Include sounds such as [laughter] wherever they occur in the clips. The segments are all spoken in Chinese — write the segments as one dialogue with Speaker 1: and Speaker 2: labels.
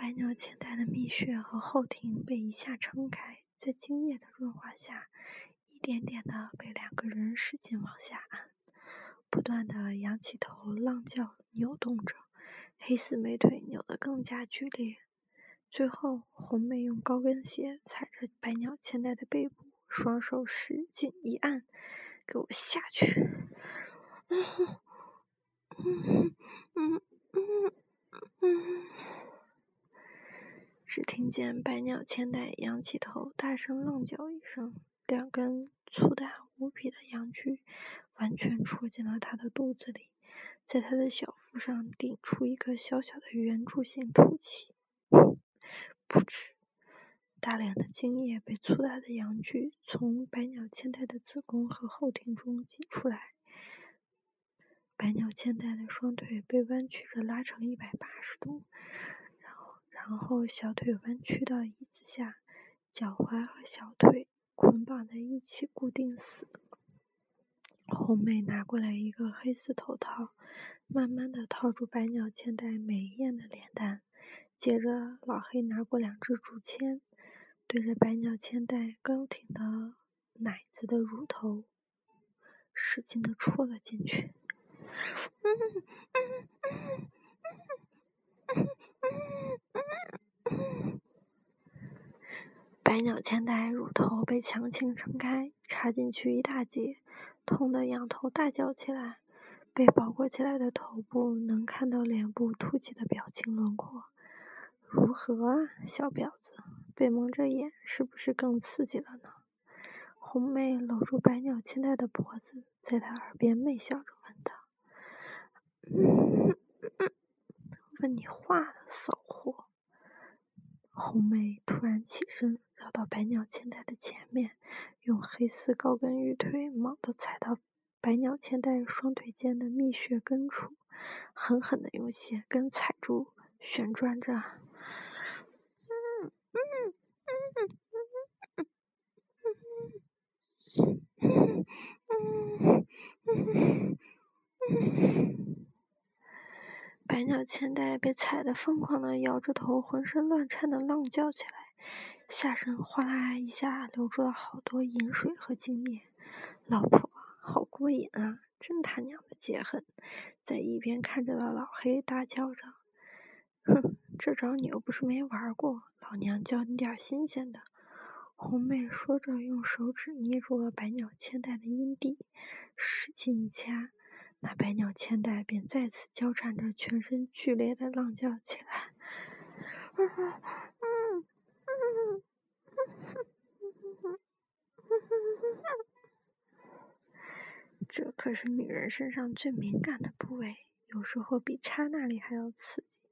Speaker 1: 百鸟千代的蜜穴和后庭被一下撑开，在精液的润滑下，一点点的被两个人使劲往下按，不断的仰起头，浪叫扭动着，黑丝美腿扭得更加剧烈。最后，红妹用高跟鞋踩着百鸟千代的背部，双手使劲一按，给我下去！嗯嗯嗯嗯只听见百鸟千代仰起头，大声浪叫一声，两根粗大无比的阳具完全戳进了他的肚子里，在他的小腹上顶出一个小小的圆柱形凸起。噗嗤！大量的精液被粗大的阳具从百鸟千代的子宫和后庭中挤出来，百鸟千代的双腿被弯曲着拉成一百八十度，然后小腿弯曲到椅子下，脚踝和小腿捆绑在一起固定死。红妹拿过来一个黑丝头套，慢慢的套住百鸟千代美艳的脸蛋。接着，老黑拿过两支竹签，对着百鸟千代高挺的奶子的乳头，使劲的戳了进去。嗯 [laughs] 百鸟千代乳头被强行撑开，插进去一大截，痛得仰头大叫起来。被包裹起来的头部能看到脸部凸起的表情轮廓。如何啊，小婊子？被蒙着眼，是不是更刺激了呢？红妹搂住百鸟千代的脖子，在她耳边媚笑着问道：“ [coughs] 问你话了，骚！”红妹突然起身，绕到百鸟千代的前面，用黑丝高跟玉腿猛地踩到百鸟千代双腿间的蜜穴根处，狠狠地用鞋跟踩住，旋转着。嗯嗯嗯嗯嗯嗯嗯嗯嗯嗯嗯百鸟千代被踩得疯狂的摇着头，浑身乱颤的浪叫起来，下身哗啦一下流出了好多饮水和精液。老婆，好过瘾啊！真他娘的解恨！在一边看着的老黑大叫着：“哼，这招你又不是没玩过，老娘教你点新鲜的。”红妹说着，用手指捏住了百鸟千代的阴蒂，使劲一掐。那百鸟千代便再次交缠着，全身剧烈的浪叫起来。这可是女人身上最敏感的部位，有时候比插那里还要刺激。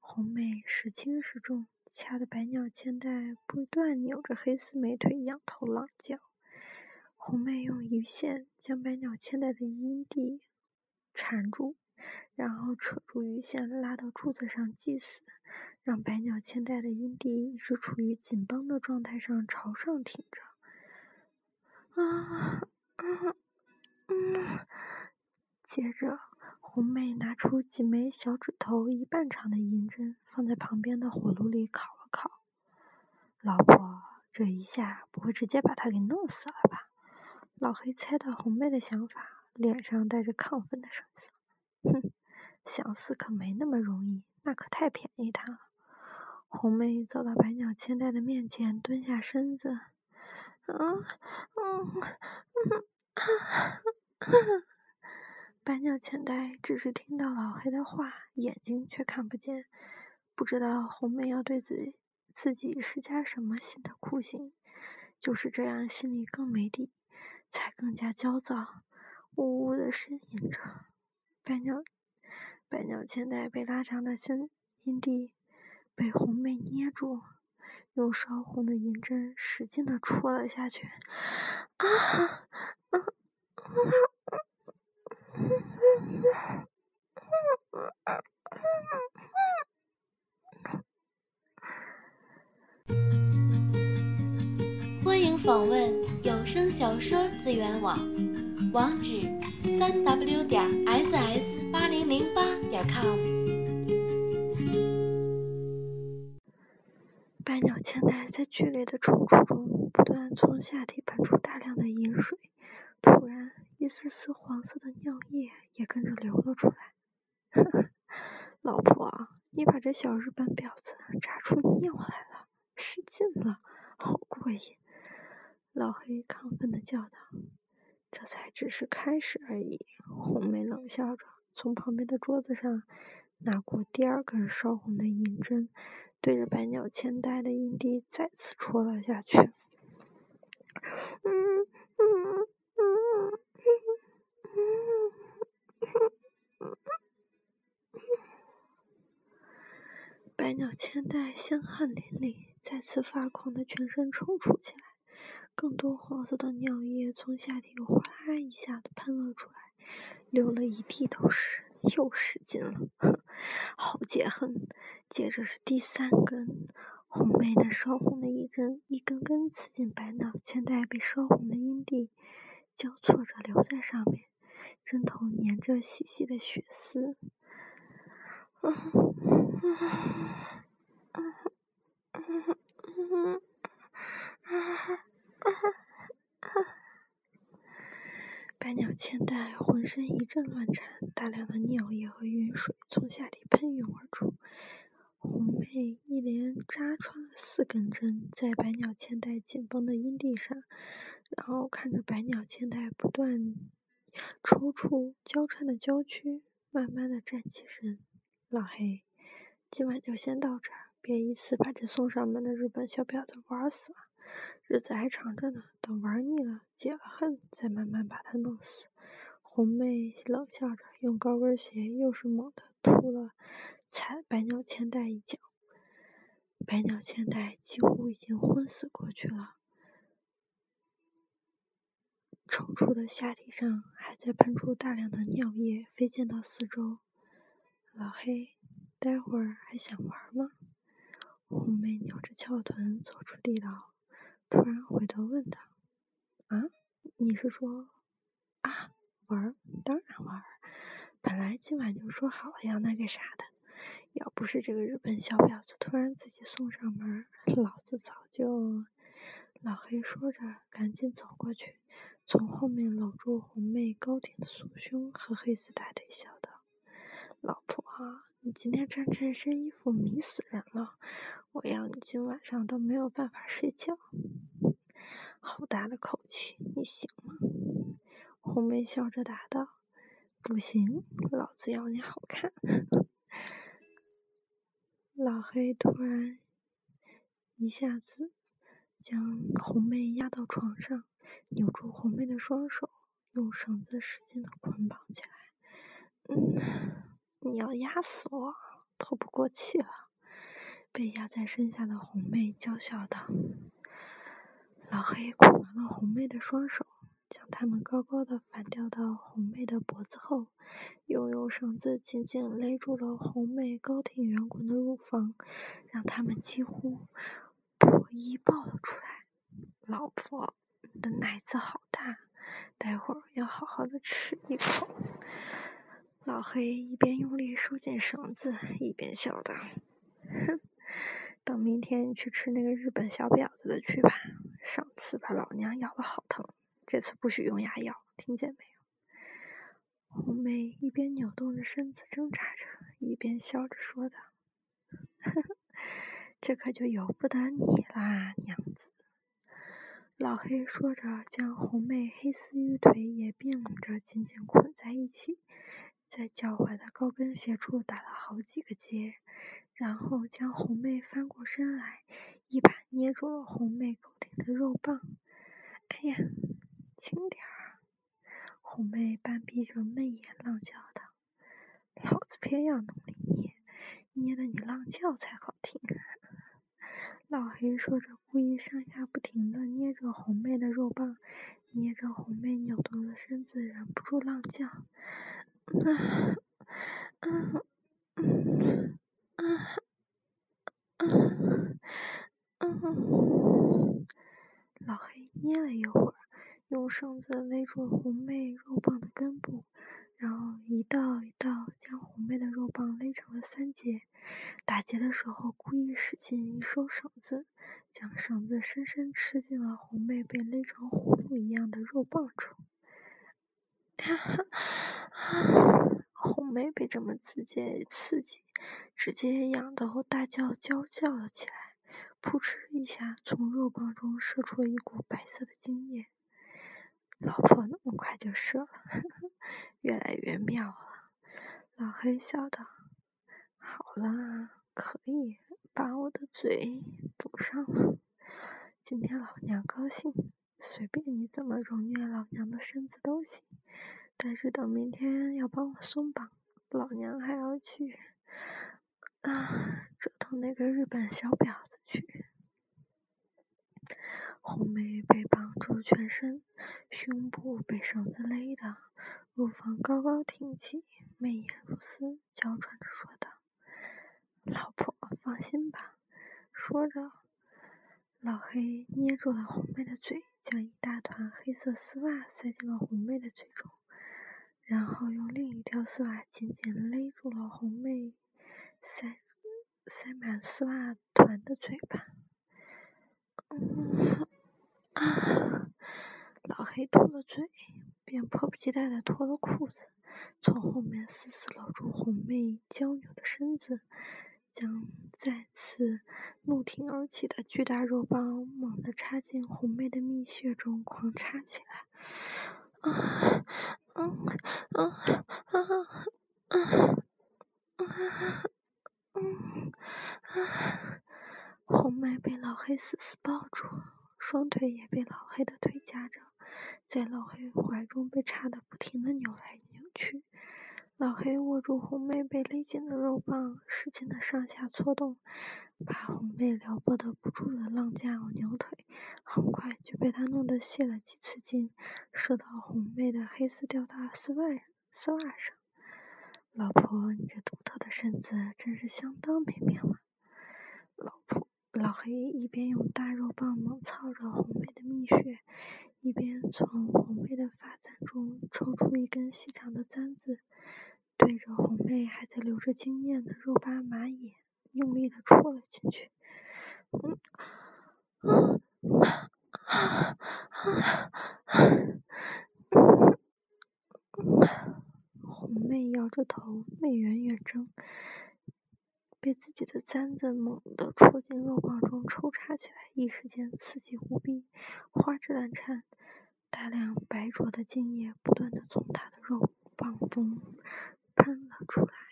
Speaker 1: 红妹时轻时重，掐的百鸟千代不断扭着黑丝美腿，仰头浪叫。红妹用鱼线将百鸟千代的阴蒂缠住，然后扯住鱼线拉到柱子上系死，让百鸟千代的阴蒂一直处于紧绷的状态上朝上挺着。啊啊嗯！接着，红妹拿出几枚小指头一半长的银针，放在旁边的火炉里烤了烤。老婆，这一下不会直接把他给弄死了吧？老黑猜到红妹的想法，脸上带着亢奋的神色。哼，想死可没那么容易，那可太便宜他了。红妹走到百鸟千代的面前，蹲下身子。嗯嗯嗯嗯。百鸟千代只是听到老黑的话，眼睛却看不见，不知道红妹要对自己自己施加什么新的酷刑。就是这样，心里更没底。才更加焦躁，呜呜的呻吟着。百鸟，百鸟千代被拉长的心阴蒂被红妹捏住，用烧红的银针使劲的戳了下去。啊！
Speaker 2: 欢迎访问有声小说资源网，网址：三 w 点 ss 八零零八点 com。
Speaker 1: 百鸟千代在剧烈的抽搐中，不断从下体喷出大量的饮水。突然，一丝丝黄色的尿液也跟着流了出来。呵呵，老婆，你把这小日本婊子扎出尿来了，使劲了，好过瘾！老黑亢奋地叫道：“这才只是开始而已。”红梅冷笑着，从旁边的桌子上拿过第二根烧红的银针，对着百鸟千代的阴蒂再次戳了下去。嗯嗯嗯嗯百鸟千代香汗淋漓，再次发狂的全身抽搐起来。更多黄色的尿液从下体哗啦一下子喷了出来，流了一地都是，又使劲了，[laughs] 好解恨！接着是第三根，红梅的烧红的一针一根根刺进白脑千代被烧红的阴蒂，交错着留在上面，针头粘着细细的血丝。[laughs] 百鸟千代浑身一阵乱颤，大量的尿液和云水从下体喷涌而出。红妹一连扎穿了四根针在百鸟千代紧绷的阴蒂上，然后看着百鸟千代不断抽搐、交叉的娇躯，慢慢的站起身。老黑，今晚就先到这儿，别一次把这送上门的日本小婊子玩死了。日子还长着呢，等玩腻了、解了恨，再慢慢把他弄死。红妹冷笑着，用高跟鞋又是猛地突了踩百鸟千代一脚。百鸟千代几乎已经昏死过去了，抽搐的下体上还在喷出大量的尿液，飞溅到四周。老黑，待会儿还想玩吗？红妹扭着翘臀走出地牢。突然回头问他：“啊，你是说啊，玩？当然玩。本来今晚就说好了要那个啥的，要不是这个日本小婊子突然自己送上门，[laughs] 老子早就……”老黑说着，赶紧走过去，从后面搂住红妹高挺的酥胸和黑丝大腿，笑道：“啊，你今天穿这身衣服迷死人了。”我要你今晚上都没有办法睡觉，好大的口气，你行吗？红梅笑着答道：“不行，老子要你好看。”老黑突然一下子将红妹压到床上，扭住红妹的双手，用绳子使劲的捆绑起来。嗯，你要压死我，透不过气了。被压在身下的红妹娇笑道：“老黑捆完了红妹的双手，将他们高高的反吊到红妹的脖子后，又用绳子紧紧勒住了红妹高挺圆滚的乳房，让他们几乎破衣爆了出来。老婆，你的奶子好大，待会儿要好好的吃一口。”老黑一边用力收紧绳子，一边笑道：“哼。”等明天去吃那个日本小婊子的去吧。上次把老娘咬得好疼，这次不许用牙咬，听见没有？红梅一边扭动着身子挣扎着，一边笑着说道：“呵呵，这可就由不得你啦，娘子。”老黑说着，将红妹黑丝玉腿也并着紧紧捆在一起，在脚踝的高跟鞋处打了好几个结。然后将红妹翻过身来，一把捏住了红妹高挺的肉棒。哎呀，轻点儿！红妹半闭着媚眼，浪叫道：“老子偏要弄你捏，捏得你浪叫才好听。”老黑说着，故意上下不停地捏着红妹的肉棒，捏着红妹扭动的身子，忍不住浪叫：“，”，老黑捏了一会儿，用绳子勒住红妹肉棒的根部，然后一道一道将红妹的肉棒勒成了三节。打结的时候，故意使劲一收绳子，将绳子深深吃进了红妹被勒成葫芦一样的肉棒中。哈 [laughs] 哈红梅被这么直接刺激，直接痒得大叫娇叫了起来，扑哧一下从肉棒中射出了一股白色的精液。老婆那么快就射了，[laughs] 越来越妙了。老黑笑道：“好了，可以把我的嘴堵上了。今天老娘高兴，随便你怎么揉虐老娘的身子都行。但是等明天要帮我松绑，老娘还要去啊折腾那个日本小婊子去。”红梅被绑住全身，胸部被绳子勒的，乳房高高挺起，媚眼如丝，娇喘着说道：“老婆，放心吧。”说着，老黑捏住了红妹的嘴，将一大团黑色丝袜塞进了红妹的嘴中，然后用另一条丝袜紧紧勒住了红妹塞塞满丝袜团的嘴巴。嗯。啊！老黑吐了嘴，便迫不及待地脱了裤子，从后面死死搂住红妹娇扭的身子，将再次怒挺而起的巨大肉棒猛地插进红妹的蜜穴中，狂插起来。啊！嗯嗯啊啊啊！啊！红麦被老黑死死抱住。双腿也被老黑的腿夹着，在老黑怀中被插得不停的扭来扭去。老黑握住红妹被勒紧的肉棒，使劲的上下搓动，把红妹撩拨得不住的浪架扭腿，很快就被他弄得泄了几次劲，射到红妹的黑丝吊带丝袜丝袜上。老婆，你这独特的身子真是相当美妙啊！老婆。老黑一边用大肉棒猛操着红妹的蜜穴，一边从红妹的发簪中抽出一根细长的簪子，对着红妹还在流着精液的肉巴马眼用力的戳了进去。红妹摇着头，媚圆圆睁。被自己的簪子猛地戳进肉棒中抽插起来，一时间刺激无比，花枝乱颤，大量白灼的精液不断的从他的肉棒中喷了出来。